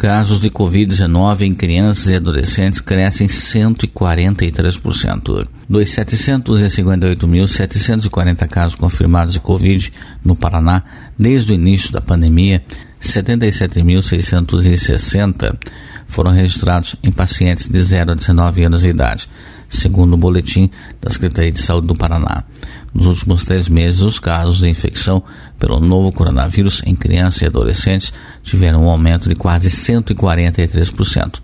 Casos de Covid-19 em crianças e adolescentes crescem 143%. Dos 758.740 casos confirmados de Covid no Paraná desde o início da pandemia, 77.660 foram registrados em pacientes de 0 a 19 anos de idade, segundo o boletim da Secretaria de Saúde do Paraná. Nos últimos três meses, os casos de infecção pelo novo coronavírus em crianças e adolescentes tiveram um aumento de quase 143%.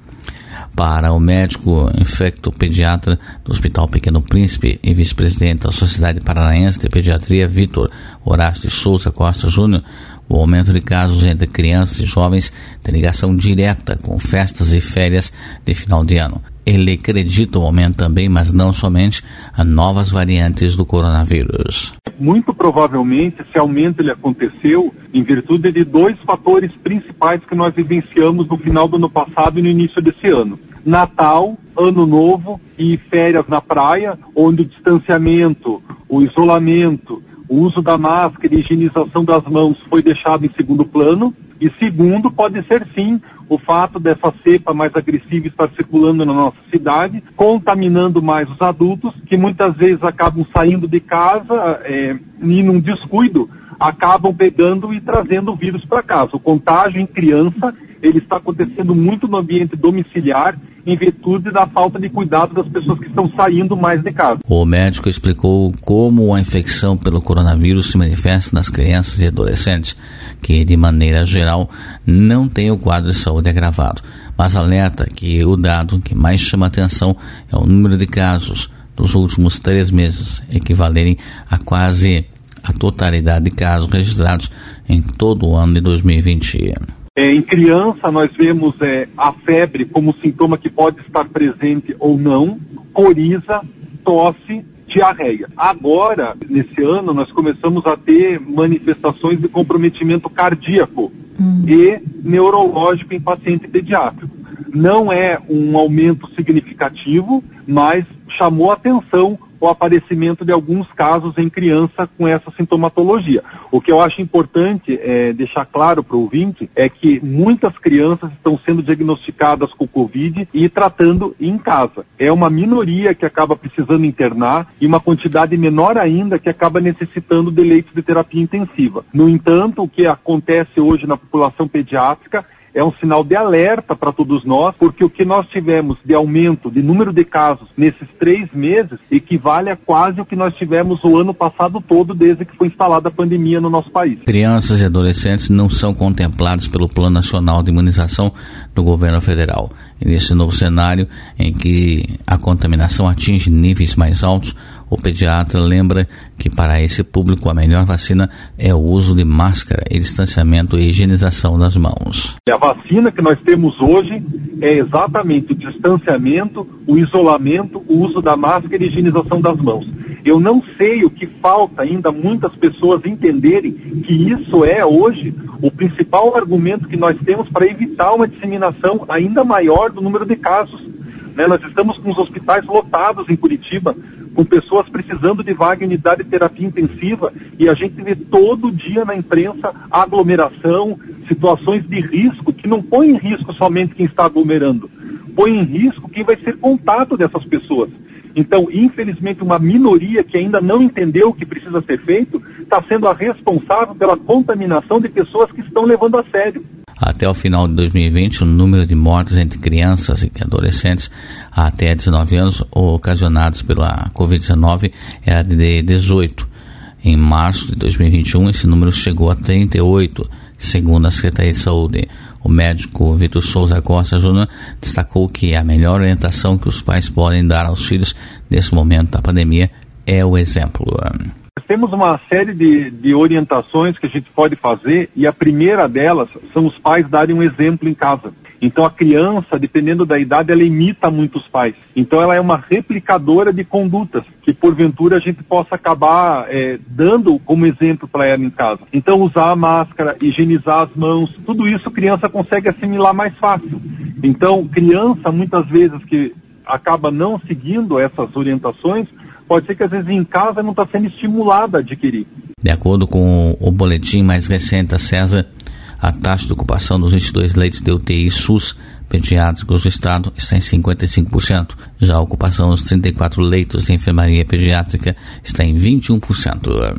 Para o médico infectopediatra do Hospital Pequeno Príncipe e vice-presidente da Sociedade Paranaense de Pediatria, Vitor Horácio de Souza Costa Júnior, o aumento de casos entre crianças e jovens tem ligação direta com festas e férias de final de ano. Ele acredita o aumento também, mas não somente, a novas variantes do coronavírus. Muito provavelmente esse aumento ele aconteceu em virtude de dois fatores principais que nós vivenciamos no final do ano passado e no início desse ano. Natal, Ano Novo e férias na praia, onde o distanciamento, o isolamento, o uso da máscara e higienização das mãos foi deixado em segundo plano. E segundo, pode ser sim o fato dessa cepa mais agressiva estar circulando na nossa cidade, contaminando mais os adultos, que muitas vezes acabam saindo de casa é, e num descuido acabam pegando e trazendo o vírus para casa. O contágio em criança ele está acontecendo muito no ambiente domiciliar em virtude da falta de cuidado das pessoas que estão saindo mais de casa. O médico explicou como a infecção pelo coronavírus se manifesta nas crianças e adolescentes, que de maneira geral não têm o quadro de saúde agravado, mas alerta que o dado que mais chama atenção é o número de casos dos últimos três meses, equivalerem a quase a totalidade de casos registrados em todo o ano de 2020. É, em criança, nós vemos é, a febre como sintoma que pode estar presente ou não, coriza, tosse, diarreia. Agora, nesse ano, nós começamos a ter manifestações de comprometimento cardíaco hum. e neurológico em paciente pediátrico. Não é um aumento significativo, mas chamou atenção o aparecimento de alguns casos em criança com essa sintomatologia. O que eu acho importante é, deixar claro para o ouvinte é que muitas crianças estão sendo diagnosticadas com Covid e tratando em casa. É uma minoria que acaba precisando internar e uma quantidade menor ainda que acaba necessitando de leitos de terapia intensiva. No entanto, o que acontece hoje na população pediátrica é um sinal de alerta para todos nós, porque o que nós tivemos de aumento de número de casos nesses três meses equivale a quase o que nós tivemos o ano passado todo, desde que foi instalada a pandemia no nosso país. Crianças e adolescentes não são contemplados pelo Plano Nacional de Imunização do governo federal. Nesse novo cenário, em que a contaminação atinge níveis mais altos, o pediatra lembra que para esse público a melhor vacina é o uso de máscara e distanciamento e higienização das mãos. A vacina que nós temos hoje é exatamente o distanciamento, o isolamento, o uso da máscara e higienização das mãos. Eu não sei o que falta ainda muitas pessoas entenderem que isso é hoje o principal argumento que nós temos para evitar uma disseminação ainda maior do número de casos. Né? Nós estamos com os hospitais lotados em Curitiba, com pessoas precisando de vaga em unidade de terapia intensiva, e a gente vê todo dia na imprensa aglomeração, situações de risco, que não põe em risco somente quem está aglomerando, põe em risco quem vai ser contato dessas pessoas. Então, infelizmente, uma minoria que ainda não entendeu o que precisa ser feito está sendo a responsável pela contaminação de pessoas que estão levando a sério. Até o final de 2020, o número de mortes entre crianças e adolescentes até 19 anos ocasionados pela Covid-19 era de 18. Em março de 2021, esse número chegou a 38, segundo a Secretaria de Saúde. O médico Vitor Souza Costa Júnior destacou que a melhor orientação que os pais podem dar aos filhos nesse momento da pandemia é o exemplo. Temos uma série de, de orientações que a gente pode fazer e a primeira delas são os pais darem um exemplo em casa. Então a criança, dependendo da idade, ela imita muitos pais. Então ela é uma replicadora de condutas que porventura a gente possa acabar é, dando como exemplo para ela em casa. Então usar a máscara, higienizar as mãos, tudo isso a criança consegue assimilar mais fácil. Então criança muitas vezes que acaba não seguindo essas orientações, pode ser que às vezes em casa não está sendo estimulada a adquirir. De acordo com o boletim mais recente da César, A taxa de ocupação dos 22 leitos de UTI SUS pediátricos do estado está em 55%. Já a ocupação dos 34 leitos de enfermaria pediátrica está em 21%.